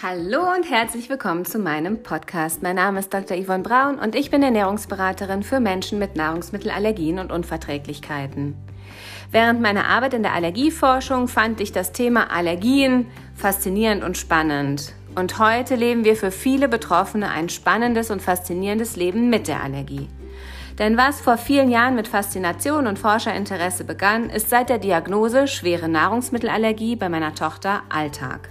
Hallo und herzlich willkommen zu meinem Podcast. Mein Name ist Dr. Yvonne Braun und ich bin Ernährungsberaterin für Menschen mit Nahrungsmittelallergien und Unverträglichkeiten. Während meiner Arbeit in der Allergieforschung fand ich das Thema Allergien faszinierend und spannend. Und heute leben wir für viele Betroffene ein spannendes und faszinierendes Leben mit der Allergie. Denn was vor vielen Jahren mit Faszination und Forscherinteresse begann, ist seit der Diagnose schwere Nahrungsmittelallergie bei meiner Tochter Alltag.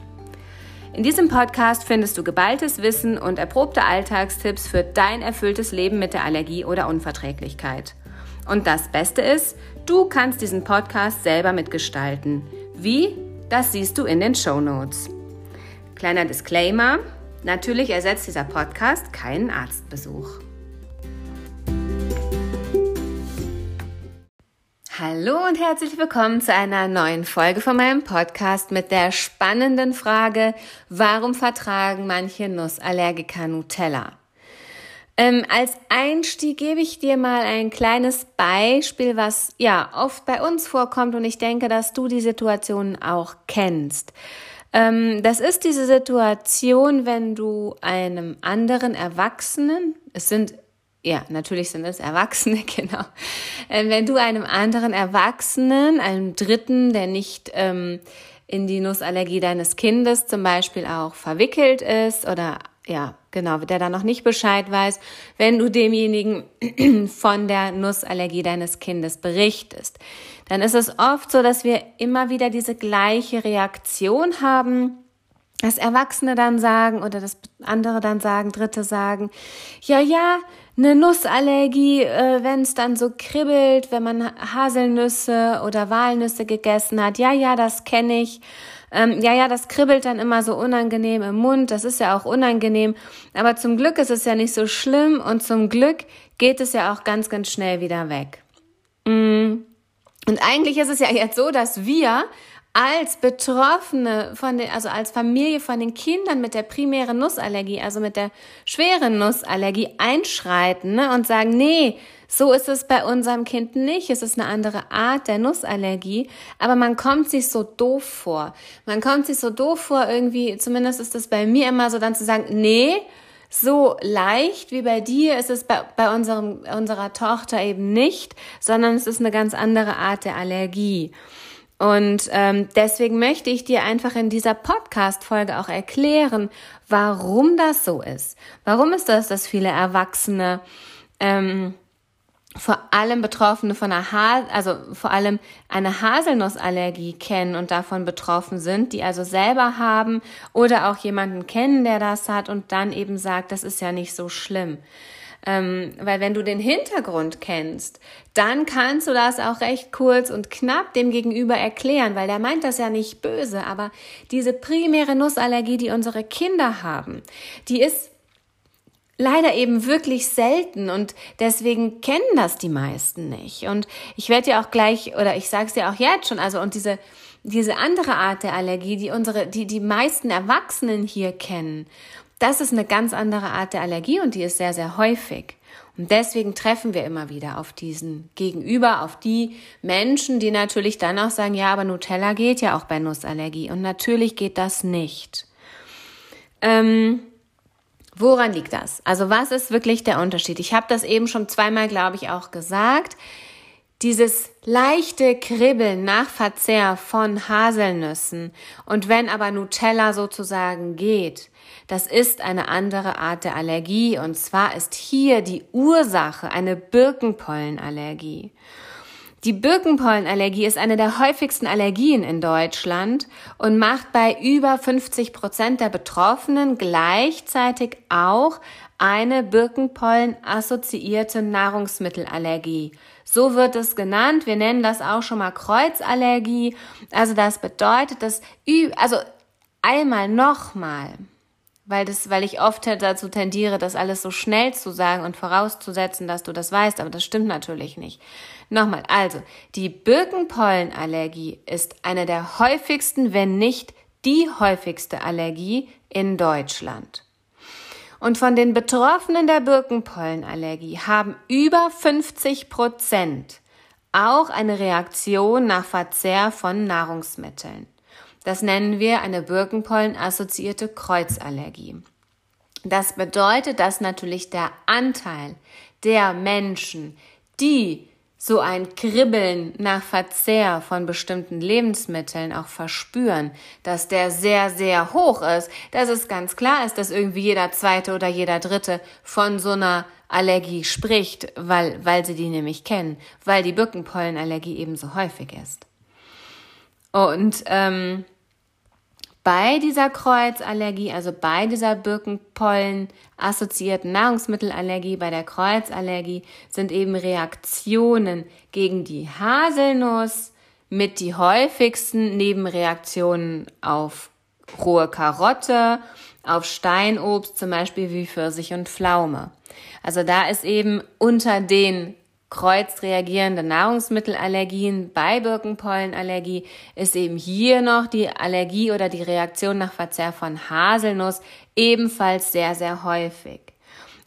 In diesem Podcast findest du geballtes Wissen und erprobte Alltagstipps für dein erfülltes Leben mit der Allergie oder Unverträglichkeit. Und das Beste ist, du kannst diesen Podcast selber mitgestalten. Wie? Das siehst du in den Show Notes. Kleiner Disclaimer: Natürlich ersetzt dieser Podcast keinen Arztbesuch. Hallo und herzlich willkommen zu einer neuen Folge von meinem Podcast mit der spannenden Frage, warum vertragen manche Nussallergiker Nutella? Ähm, als Einstieg gebe ich dir mal ein kleines Beispiel, was ja oft bei uns vorkommt und ich denke, dass du die Situation auch kennst. Ähm, das ist diese Situation, wenn du einem anderen Erwachsenen, es sind ja, natürlich sind es Erwachsene, genau. Ähm, wenn du einem anderen Erwachsenen, einem Dritten, der nicht ähm, in die Nussallergie deines Kindes zum Beispiel auch verwickelt ist oder ja, genau, der da noch nicht Bescheid weiß, wenn du demjenigen von der Nussallergie deines Kindes berichtest, dann ist es oft so, dass wir immer wieder diese gleiche Reaktion haben, dass Erwachsene dann sagen oder dass andere dann sagen, Dritte sagen, ja, ja, eine Nussallergie, äh, wenn es dann so kribbelt, wenn man Haselnüsse oder Walnüsse gegessen hat. Ja, ja, das kenne ich. Ähm, ja, ja, das kribbelt dann immer so unangenehm im Mund. Das ist ja auch unangenehm. Aber zum Glück ist es ja nicht so schlimm und zum Glück geht es ja auch ganz, ganz schnell wieder weg. Mm. Und eigentlich ist es ja jetzt so, dass wir als Betroffene von den, also als Familie von den Kindern mit der primären Nussallergie, also mit der schweren Nussallergie einschreiten ne, und sagen, nee, so ist es bei unserem Kind nicht. Es ist eine andere Art der Nussallergie, aber man kommt sich so doof vor. Man kommt sich so doof vor, irgendwie, zumindest ist es bei mir immer so, dann zu sagen, nee, so leicht wie bei dir ist es bei, bei unserem, unserer Tochter eben nicht, sondern es ist eine ganz andere Art der Allergie. Und ähm, deswegen möchte ich dir einfach in dieser Podcast-Folge auch erklären, warum das so ist. Warum ist das, dass viele Erwachsene ähm, vor allem Betroffene von einer ha also vor allem eine Haselnussallergie kennen und davon betroffen sind, die also selber haben oder auch jemanden kennen, der das hat und dann eben sagt, das ist ja nicht so schlimm. Ähm, weil wenn du den Hintergrund kennst, dann kannst du das auch recht kurz und knapp dem Gegenüber erklären, weil der meint das ja nicht böse, aber diese primäre Nussallergie, die unsere Kinder haben, die ist leider eben wirklich selten und deswegen kennen das die meisten nicht. Und ich werde dir auch gleich, oder ich sage es dir auch jetzt schon, also und diese, diese andere Art der Allergie, die unsere, die die meisten Erwachsenen hier kennen das ist eine ganz andere Art der Allergie und die ist sehr, sehr häufig. Und deswegen treffen wir immer wieder auf diesen Gegenüber, auf die Menschen, die natürlich dann auch sagen, ja, aber Nutella geht ja auch bei Nussallergie. Und natürlich geht das nicht. Ähm, woran liegt das? Also was ist wirklich der Unterschied? Ich habe das eben schon zweimal, glaube ich, auch gesagt. Dieses leichte Kribbeln nach Verzehr von Haselnüssen und wenn aber Nutella sozusagen geht, das ist eine andere Art der Allergie und zwar ist hier die Ursache eine Birkenpollenallergie. Die Birkenpollenallergie ist eine der häufigsten Allergien in Deutschland und macht bei über 50 Prozent der Betroffenen gleichzeitig auch eine Birkenpollen-assoziierte Nahrungsmittelallergie. So wird es genannt. Wir nennen das auch schon mal Kreuzallergie. Also das bedeutet, dass, also einmal nochmal, weil das, weil ich oft dazu tendiere, das alles so schnell zu sagen und vorauszusetzen, dass du das weißt, aber das stimmt natürlich nicht. Nochmal, also, die Birkenpollenallergie ist eine der häufigsten, wenn nicht die häufigste Allergie in Deutschland. Und von den Betroffenen der Birkenpollenallergie haben über 50 Prozent auch eine Reaktion nach Verzehr von Nahrungsmitteln. Das nennen wir eine Birkenpollen-assoziierte Kreuzallergie. Das bedeutet, dass natürlich der Anteil der Menschen, die so ein Kribbeln nach Verzehr von bestimmten Lebensmitteln auch verspüren, dass der sehr, sehr hoch ist, dass es ganz klar ist, dass irgendwie jeder zweite oder jeder dritte von so einer Allergie spricht, weil, weil sie die nämlich kennen, weil die Birkenpollenallergie eben so häufig ist. Und ähm, bei dieser Kreuzallergie, also bei dieser Birkenpollen assoziierten Nahrungsmittelallergie, bei der Kreuzallergie sind eben Reaktionen gegen die Haselnuss mit die häufigsten Nebenreaktionen auf rohe Karotte, auf Steinobst, zum Beispiel wie Pfirsich und Pflaume. Also da ist eben unter den kreuzreagierende Nahrungsmittelallergien bei Birkenpollenallergie ist eben hier noch die Allergie oder die Reaktion nach Verzehr von Haselnuss ebenfalls sehr, sehr häufig.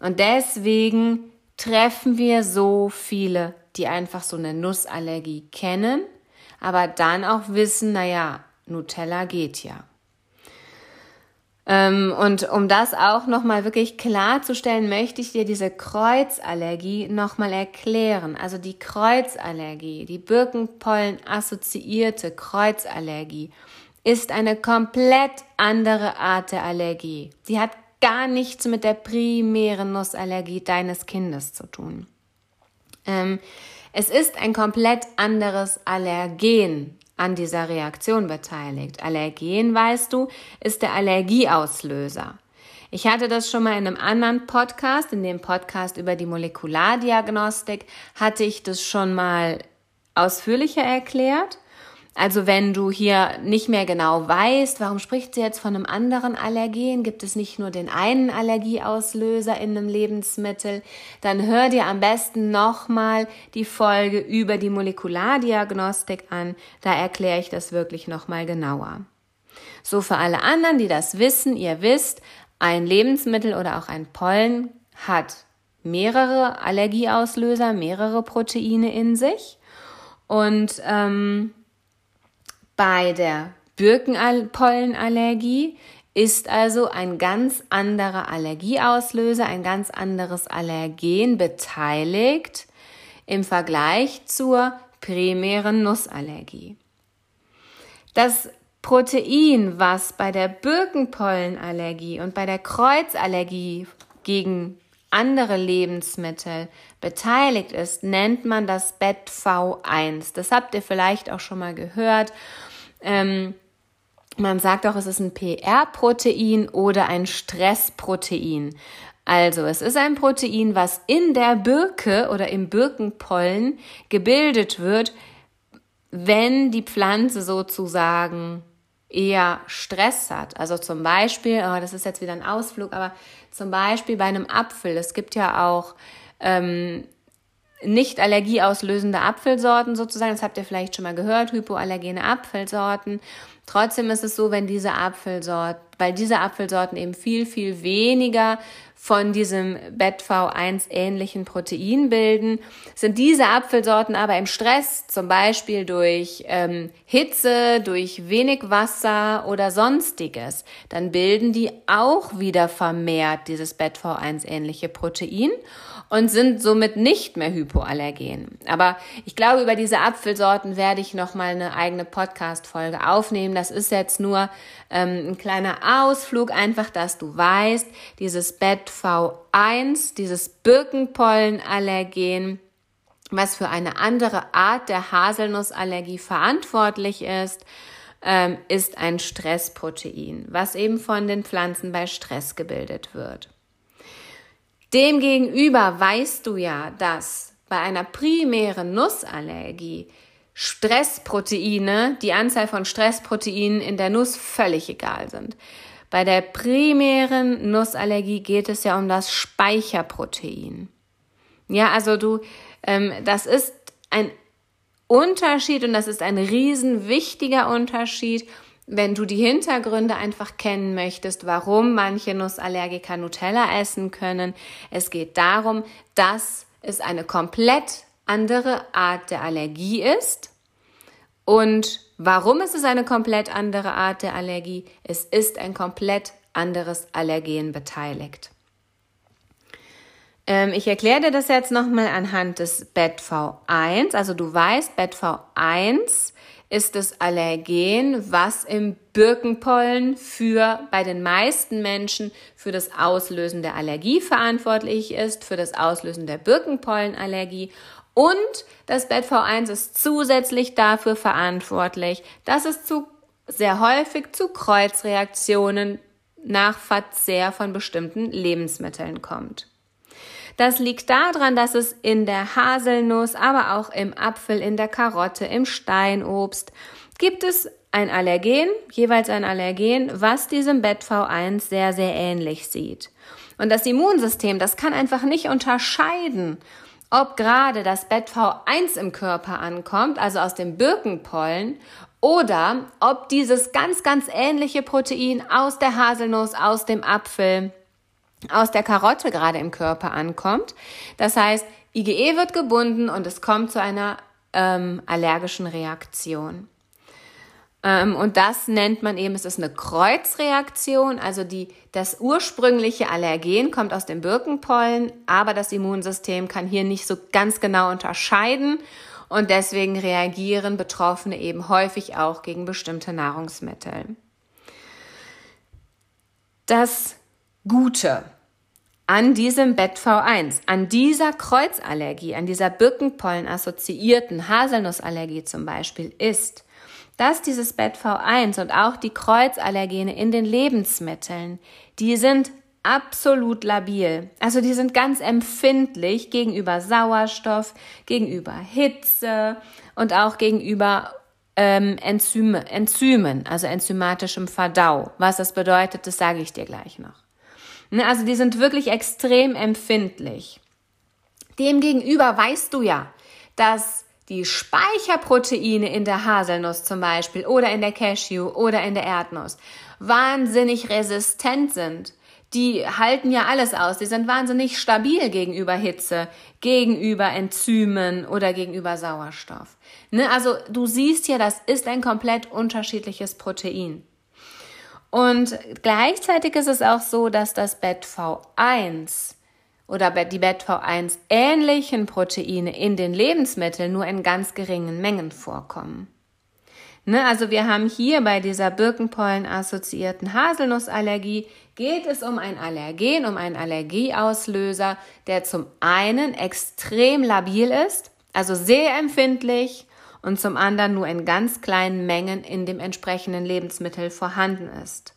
Und deswegen treffen wir so viele, die einfach so eine Nussallergie kennen, aber dann auch wissen, naja, Nutella geht ja. Ähm, und um das auch nochmal wirklich klarzustellen, möchte ich dir diese Kreuzallergie nochmal erklären. Also die Kreuzallergie, die Birkenpollen-assoziierte Kreuzallergie, ist eine komplett andere Art der Allergie. Die hat gar nichts mit der primären Nussallergie deines Kindes zu tun. Ähm, es ist ein komplett anderes Allergen, an dieser Reaktion beteiligt. Allergen, weißt du, ist der Allergieauslöser. Ich hatte das schon mal in einem anderen Podcast, in dem Podcast über die Molekulardiagnostik, hatte ich das schon mal ausführlicher erklärt. Also wenn du hier nicht mehr genau weißt, warum spricht sie jetzt von einem anderen Allergen, gibt es nicht nur den einen Allergieauslöser in einem Lebensmittel, dann hör dir am besten nochmal die Folge über die Molekulardiagnostik an, da erkläre ich das wirklich nochmal genauer. So für alle anderen, die das wissen, ihr wisst, ein Lebensmittel oder auch ein Pollen hat mehrere Allergieauslöser, mehrere Proteine in sich und ähm, bei der Birkenpollenallergie ist also ein ganz anderer Allergieauslöser, ein ganz anderes Allergen beteiligt im Vergleich zur primären Nussallergie. Das Protein, was bei der Birkenpollenallergie und bei der Kreuzallergie gegen andere Lebensmittel beteiligt ist, nennt man das BET-V1. Das habt ihr vielleicht auch schon mal gehört. Ähm, man sagt auch, es ist ein PR-Protein oder ein Stressprotein. Also, es ist ein Protein, was in der Birke oder im Birkenpollen gebildet wird, wenn die Pflanze sozusagen eher Stress hat. Also zum Beispiel, oh, das ist jetzt wieder ein Ausflug, aber zum Beispiel bei einem Apfel. Es gibt ja auch ähm, nicht allergieauslösende Apfelsorten sozusagen, das habt ihr vielleicht schon mal gehört, hypoallergene Apfelsorten. Trotzdem ist es so, wenn diese Apfelsorten, weil diese Apfelsorten eben viel, viel weniger von diesem BetV1 ähnlichen Protein bilden, sind diese Apfelsorten aber im Stress, zum Beispiel durch ähm, Hitze, durch wenig Wasser oder sonstiges, dann bilden die auch wieder vermehrt dieses BetV1 ähnliche Protein und sind somit nicht mehr hypoallergen. Aber ich glaube, über diese Apfelsorten werde ich noch mal eine eigene Podcast-Folge aufnehmen. Das ist jetzt nur ähm, ein kleiner Ausflug, einfach, dass du weißt, dieses BetV1, dieses Birkenpollenallergen, was für eine andere Art der Haselnussallergie verantwortlich ist, ähm, ist ein Stressprotein, was eben von den Pflanzen bei Stress gebildet wird. Demgegenüber weißt du ja, dass bei einer primären Nussallergie Stressproteine, die Anzahl von Stressproteinen in der Nuss völlig egal sind. Bei der primären Nussallergie geht es ja um das Speicherprotein. Ja, also du, ähm, das ist ein Unterschied und das ist ein riesen wichtiger Unterschied wenn du die Hintergründe einfach kennen möchtest, warum manche Nussallergiker Nutella essen können. Es geht darum, dass es eine komplett andere Art der Allergie ist Und warum ist es eine komplett andere Art der Allergie? Es ist ein komplett anderes Allergen beteiligt. Ähm, ich erkläre dir das jetzt nochmal anhand des BETV1. Also du weißt, BETV1 ist das Allergen, was im Birkenpollen für bei den meisten Menschen für das Auslösen der Allergie verantwortlich ist, für das Auslösen der Birkenpollenallergie. Und das BETV1 ist zusätzlich dafür verantwortlich, dass es zu sehr häufig zu Kreuzreaktionen nach Verzehr von bestimmten Lebensmitteln kommt. Das liegt daran, dass es in der Haselnuss, aber auch im Apfel, in der Karotte, im Steinobst gibt es ein Allergen, jeweils ein Allergen, was diesem BETV1 sehr, sehr ähnlich sieht. Und das Immunsystem, das kann einfach nicht unterscheiden, ob gerade das BETV1 im Körper ankommt, also aus dem Birkenpollen, oder ob dieses ganz, ganz ähnliche Protein aus der Haselnuss, aus dem Apfel, aus der Karotte gerade im Körper ankommt. Das heißt, IgE wird gebunden und es kommt zu einer ähm, allergischen Reaktion. Ähm, und das nennt man eben, es ist eine Kreuzreaktion, also die, das ursprüngliche Allergen kommt aus dem Birkenpollen, aber das Immunsystem kann hier nicht so ganz genau unterscheiden und deswegen reagieren Betroffene eben häufig auch gegen bestimmte Nahrungsmittel. Das Gute an diesem BETV1, an dieser Kreuzallergie, an dieser Birkenpollen-assoziierten Haselnussallergie zum Beispiel ist, dass dieses BETV1 und auch die Kreuzallergene in den Lebensmitteln, die sind absolut labil. Also die sind ganz empfindlich gegenüber Sauerstoff, gegenüber Hitze und auch gegenüber ähm, Enzyme, Enzymen, also enzymatischem Verdau. Was das bedeutet, das sage ich dir gleich noch. Ne, also die sind wirklich extrem empfindlich. Demgegenüber weißt du ja, dass die Speicherproteine in der Haselnuss zum Beispiel oder in der Cashew oder in der Erdnuss wahnsinnig resistent sind. Die halten ja alles aus. Die sind wahnsinnig stabil gegenüber Hitze, gegenüber Enzymen oder gegenüber Sauerstoff. Ne? Also du siehst hier, das ist ein komplett unterschiedliches Protein. Und gleichzeitig ist es auch so, dass das BETV1 oder die BETV1 ähnlichen Proteine in den Lebensmitteln nur in ganz geringen Mengen vorkommen. Ne, also wir haben hier bei dieser Birkenpollen-assoziierten Haselnussallergie geht es um ein Allergen, um einen Allergieauslöser, der zum einen extrem labil ist, also sehr empfindlich und zum anderen nur in ganz kleinen Mengen in dem entsprechenden Lebensmittel vorhanden ist.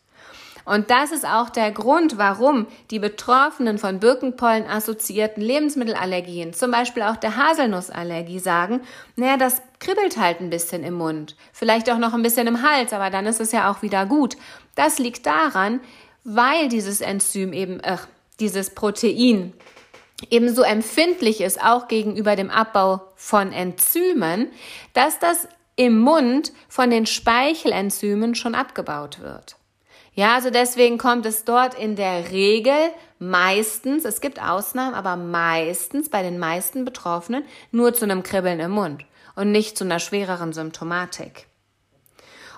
Und das ist auch der Grund, warum die Betroffenen von Birkenpollen assoziierten Lebensmittelallergien, zum Beispiel auch der Haselnussallergie, sagen, naja, das kribbelt halt ein bisschen im Mund, vielleicht auch noch ein bisschen im Hals, aber dann ist es ja auch wieder gut. Das liegt daran, weil dieses Enzym eben, äh, dieses Protein ebenso empfindlich ist, auch gegenüber dem Abbau von Enzymen, dass das im Mund von den Speichelenzymen schon abgebaut wird. Ja, also deswegen kommt es dort in der Regel meistens, es gibt Ausnahmen, aber meistens bei den meisten Betroffenen nur zu einem Kribbeln im Mund und nicht zu einer schwereren Symptomatik.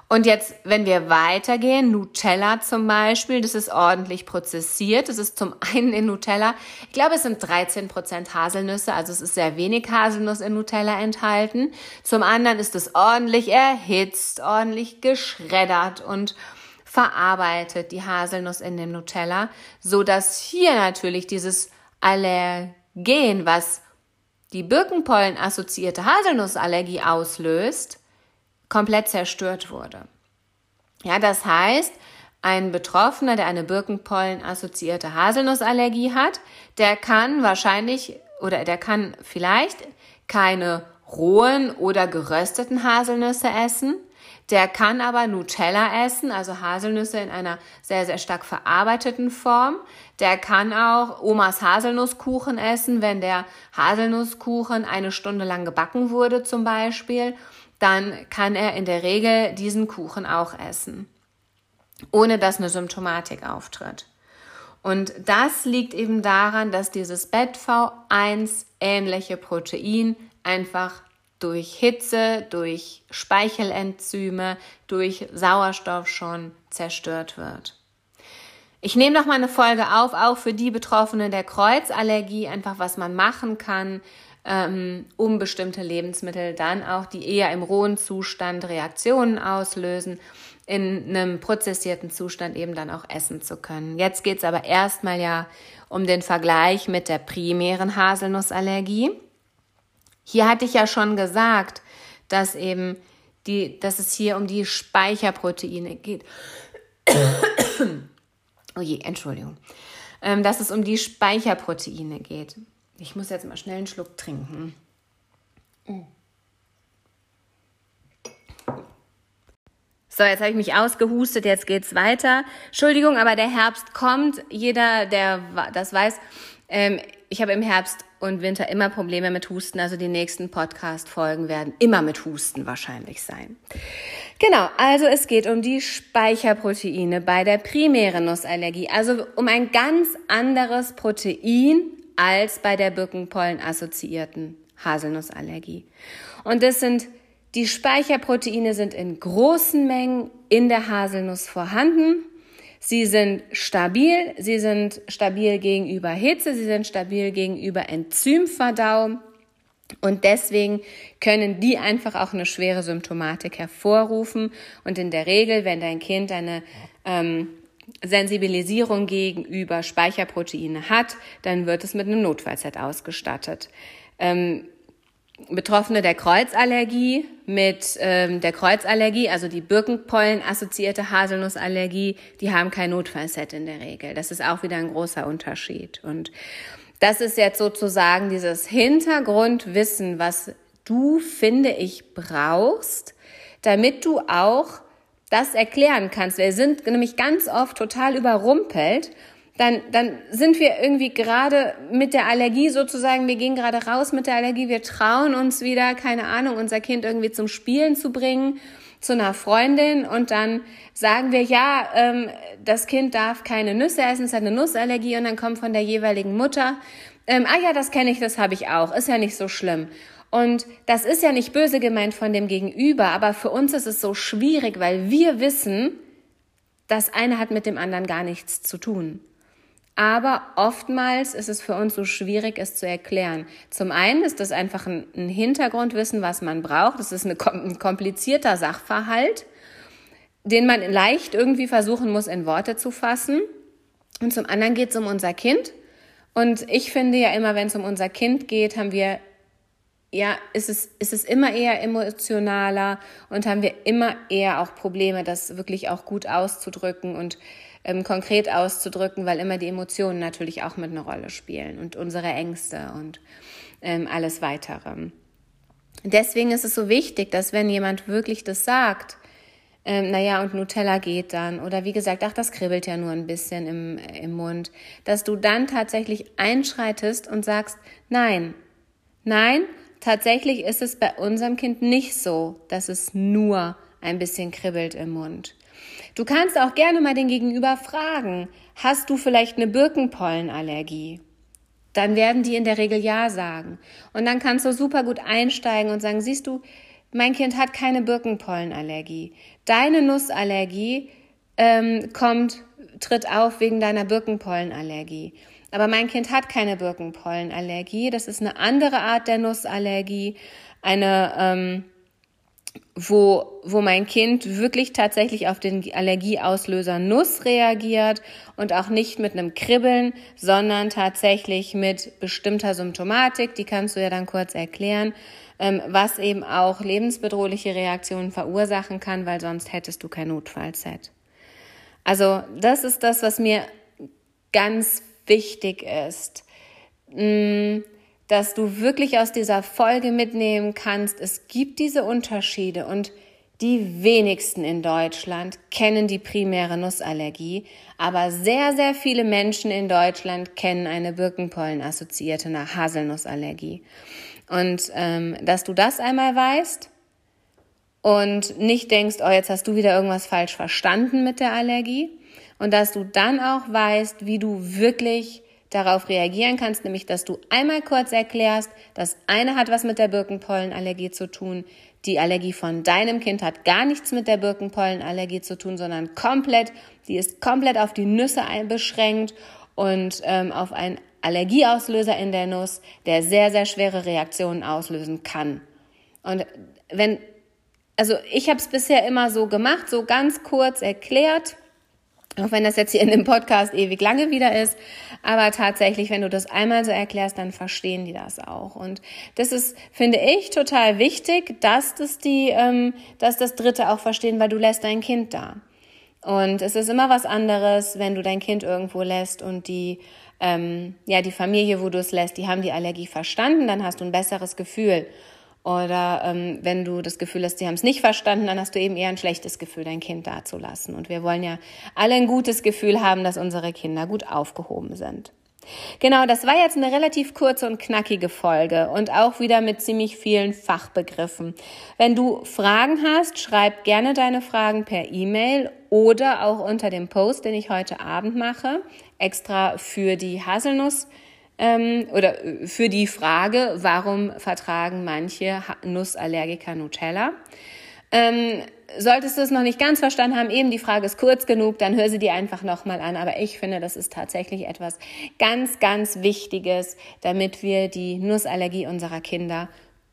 Und jetzt, wenn wir weitergehen, Nutella zum Beispiel, das ist ordentlich prozessiert. Das ist zum einen in Nutella, ich glaube, es sind 13 Prozent Haselnüsse, also es ist sehr wenig Haselnuss in Nutella enthalten. Zum anderen ist es ordentlich erhitzt, ordentlich geschreddert und verarbeitet, die Haselnuss in dem Nutella, so dass hier natürlich dieses Allergen, was die Birkenpollen assoziierte Haselnussallergie auslöst, komplett zerstört wurde. Ja, das heißt, ein Betroffener, der eine Birkenpollen-assoziierte Haselnussallergie hat, der kann wahrscheinlich oder der kann vielleicht keine rohen oder gerösteten Haselnüsse essen. Der kann aber Nutella essen, also Haselnüsse in einer sehr, sehr stark verarbeiteten Form. Der kann auch Omas Haselnusskuchen essen, wenn der Haselnusskuchen eine Stunde lang gebacken wurde zum Beispiel dann kann er in der Regel diesen Kuchen auch essen, ohne dass eine Symptomatik auftritt. Und das liegt eben daran, dass dieses BETV1 ähnliche Protein einfach durch Hitze, durch Speichelenzyme, durch Sauerstoff schon zerstört wird. Ich nehme noch mal eine Folge auf, auch für die Betroffenen der Kreuzallergie, einfach was man machen kann, ähm, um bestimmte Lebensmittel dann auch, die eher im rohen Zustand Reaktionen auslösen, in einem prozessierten Zustand eben dann auch essen zu können. Jetzt geht es aber erstmal ja um den Vergleich mit der primären Haselnussallergie. Hier hatte ich ja schon gesagt, dass eben die, dass es hier um die Speicherproteine geht. oh je, Entschuldigung. Ähm, dass es um die Speicherproteine geht. Ich muss jetzt mal schnell einen Schluck trinken. So, jetzt habe ich mich ausgehustet, jetzt geht's weiter. Entschuldigung, aber der Herbst kommt. Jeder, der das weiß, ähm, ich habe im Herbst und Winter immer Probleme mit Husten, also die nächsten Podcast-Folgen werden immer mit Husten wahrscheinlich sein. Genau, also es geht um die Speicherproteine bei der primären Nussallergie, also um ein ganz anderes Protein als bei der Birkenpollen-assoziierten Haselnussallergie. Und das sind die Speicherproteine sind in großen Mengen in der Haselnuss vorhanden Sie sind stabil, sie sind stabil gegenüber Hitze, sie sind stabil gegenüber Enzymverdau. Und deswegen können die einfach auch eine schwere Symptomatik hervorrufen. Und in der Regel, wenn dein Kind eine ähm, Sensibilisierung gegenüber Speicherproteine hat, dann wird es mit einem Notfallset ausgestattet. Ähm, Betroffene der Kreuzallergie mit ähm, der Kreuzallergie, also die Birkenpollen-assoziierte Haselnussallergie, die haben kein Notfallset in der Regel. Das ist auch wieder ein großer Unterschied. Und das ist jetzt sozusagen dieses Hintergrundwissen, was du, finde ich, brauchst, damit du auch das erklären kannst. Wir sind nämlich ganz oft total überrumpelt dann, dann sind wir irgendwie gerade mit der Allergie sozusagen, wir gehen gerade raus mit der Allergie, wir trauen uns wieder, keine Ahnung, unser Kind irgendwie zum Spielen zu bringen, zu einer Freundin und dann sagen wir, ja, ähm, das Kind darf keine Nüsse essen, es hat eine Nussallergie und dann kommt von der jeweiligen Mutter, ähm, ah ja, das kenne ich, das habe ich auch, ist ja nicht so schlimm. Und das ist ja nicht böse gemeint von dem Gegenüber, aber für uns ist es so schwierig, weil wir wissen, das eine hat mit dem anderen gar nichts zu tun. Aber oftmals ist es für uns so schwierig, es zu erklären. Zum einen ist das einfach ein, Hintergrundwissen, was man braucht. Das ist ein komplizierter Sachverhalt, den man leicht irgendwie versuchen muss, in Worte zu fassen. Und zum anderen geht es um unser Kind. Und ich finde ja immer, wenn es um unser Kind geht, haben wir ja, ist es, ist es immer eher emotionaler und haben wir immer eher auch Probleme, das wirklich auch gut auszudrücken und ähm, konkret auszudrücken, weil immer die Emotionen natürlich auch mit einer Rolle spielen und unsere Ängste und ähm, alles weitere. Deswegen ist es so wichtig, dass wenn jemand wirklich das sagt, ähm, naja, und Nutella geht dann, oder wie gesagt, ach, das kribbelt ja nur ein bisschen im, im Mund, dass du dann tatsächlich einschreitest und sagst, nein, nein, tatsächlich ist es bei unserem Kind nicht so, dass es nur ein bisschen kribbelt im Mund. Du kannst auch gerne mal den Gegenüber fragen, hast du vielleicht eine Birkenpollenallergie? Dann werden die in der Regel ja sagen. Und dann kannst du super gut einsteigen und sagen, siehst du, mein Kind hat keine Birkenpollenallergie. Deine Nussallergie ähm, kommt, tritt auf wegen deiner Birkenpollenallergie. Aber mein Kind hat keine Birkenpollenallergie. Das ist eine andere Art der Nussallergie, eine ähm, wo, wo mein Kind wirklich tatsächlich auf den Allergieauslöser Nuss reagiert und auch nicht mit einem Kribbeln, sondern tatsächlich mit bestimmter Symptomatik, die kannst du ja dann kurz erklären, ähm, was eben auch lebensbedrohliche Reaktionen verursachen kann, weil sonst hättest du kein Notfallset. Also das ist das, was mir ganz wichtig ist. Hm, dass du wirklich aus dieser Folge mitnehmen kannst, es gibt diese Unterschiede und die wenigsten in Deutschland kennen die primäre Nussallergie, aber sehr, sehr viele Menschen in Deutschland kennen eine Birkenpollen-assoziierte Haselnussallergie. Und ähm, dass du das einmal weißt und nicht denkst, oh, jetzt hast du wieder irgendwas falsch verstanden mit der Allergie und dass du dann auch weißt, wie du wirklich darauf reagieren kannst, nämlich dass du einmal kurz erklärst, das eine hat was mit der Birkenpollenallergie zu tun, die Allergie von deinem Kind hat gar nichts mit der Birkenpollenallergie zu tun, sondern komplett, die ist komplett auf die Nüsse beschränkt und ähm, auf einen Allergieauslöser in der Nuss, der sehr, sehr schwere Reaktionen auslösen kann. Und wenn, also ich habe es bisher immer so gemacht, so ganz kurz erklärt, auch wenn das jetzt hier in dem Podcast ewig lange wieder ist. Aber tatsächlich, wenn du das einmal so erklärst, dann verstehen die das auch. Und das ist, finde ich, total wichtig, dass das die, ähm, dass das Dritte auch verstehen, weil du lässt dein Kind da. Und es ist immer was anderes, wenn du dein Kind irgendwo lässt und die, ähm, ja, die Familie, wo du es lässt, die haben die Allergie verstanden, dann hast du ein besseres Gefühl. Oder ähm, wenn du das Gefühl hast, sie haben es nicht verstanden, dann hast du eben eher ein schlechtes Gefühl, dein Kind dazulassen. Und wir wollen ja alle ein gutes Gefühl haben, dass unsere Kinder gut aufgehoben sind. Genau, das war jetzt eine relativ kurze und knackige Folge und auch wieder mit ziemlich vielen Fachbegriffen. Wenn du Fragen hast, schreib gerne deine Fragen per E-Mail oder auch unter dem Post, den ich heute Abend mache, extra für die Haselnuss ähm, oder äh, für die Frage, warum vertragen manche Nussallergiker Nutella. Ähm, solltest du es noch nicht ganz verstanden haben, eben die Frage ist kurz genug, dann hör sie dir einfach nochmal an. Aber ich finde, das ist tatsächlich etwas ganz, ganz Wichtiges, damit wir die Nussallergie unserer Kinder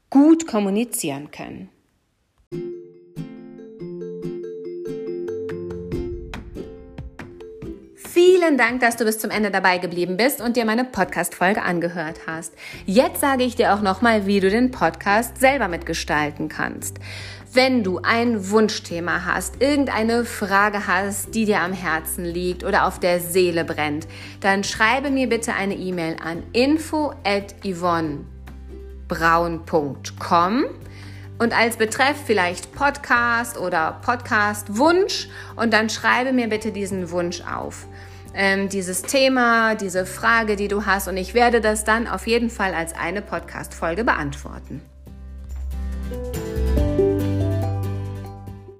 gut kommunizieren können. Vielen Dank, dass du bis zum Ende dabei geblieben bist und dir meine Podcast-Folge angehört hast. Jetzt sage ich dir auch nochmal, wie du den Podcast selber mitgestalten kannst. Wenn du ein Wunschthema hast, irgendeine Frage hast, die dir am Herzen liegt oder auf der Seele brennt, dann schreibe mir bitte eine E-Mail an info at yvonnebraun.com und als Betreff vielleicht Podcast oder Podcast Wunsch und dann schreibe mir bitte diesen Wunsch auf ähm, dieses Thema, diese Frage, die du hast. Und ich werde das dann auf jeden Fall als eine Podcast-Folge beantworten.